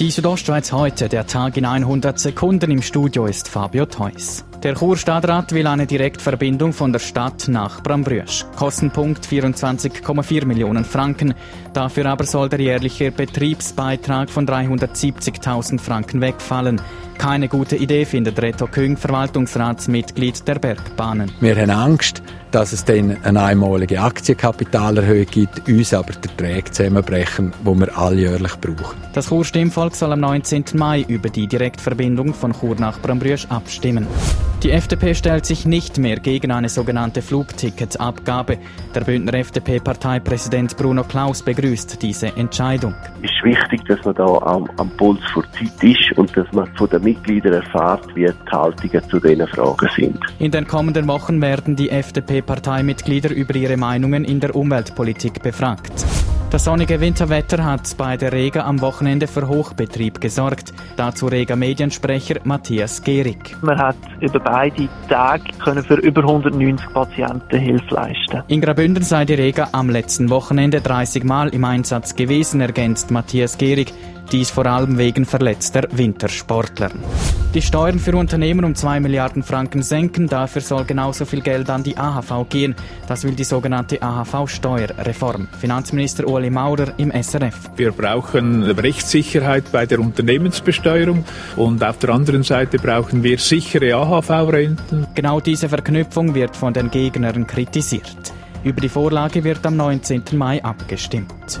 Die Südostschweiz heute, der Tag in 100 Sekunden. Im Studio ist Fabio Theus. Der Churstadtrat will eine Direktverbindung von der Stadt nach Brambrüsch. Kostenpunkt 24,4 Millionen Franken. Dafür aber soll der jährliche Betriebsbeitrag von 370.000 Franken wegfallen. Keine gute Idee findet Reto Küng, Verwaltungsratsmitglied der Bergbahnen. Wir haben Angst, dass es dann eine einmalige Aktienkapitalerhöhung gibt, uns aber die Erträge zusammenbrechen, die wir alljährlich brauchen. Das Chur-Stimmvolk soll am 19. Mai über die Direktverbindung von Chur nach Brambrüsch abstimmen. Die FDP stellt sich nicht mehr gegen eine sogenannte Flugticketabgabe. Der Bündner FDP-Parteipräsident Bruno Klaus begrüßt diese Entscheidung. Es ist wichtig, dass man da am, am Puls vor Zeit ist und dass man von den Mitgliedern erfährt, wie die Haltungen zu diesen Fragen sind. In den kommenden Wochen werden die FDP-Parteimitglieder über ihre Meinungen in der Umweltpolitik befragt. Das sonnige Winterwetter hat bei der Rega am Wochenende für Hochbetrieb gesorgt. Dazu Rega Mediensprecher Matthias Gehrig. Man hat über beide Tage können für über 190 Patienten Hilfe leisten. In Graubünden sei die Rega am letzten Wochenende 30 Mal im Einsatz gewesen, ergänzt Matthias Gehrig. Dies vor allem wegen verletzter Wintersportler. Die Steuern für Unternehmen um 2 Milliarden Franken senken, dafür soll genauso viel Geld an die AHV gehen. Das will die sogenannte AHV-Steuerreform. Finanzminister Ueli Maurer im SRF. Wir brauchen Rechtssicherheit bei der Unternehmensbesteuerung und auf der anderen Seite brauchen wir sichere AHV-Renten. Genau diese Verknüpfung wird von den Gegnern kritisiert. Über die Vorlage wird am 19. Mai abgestimmt.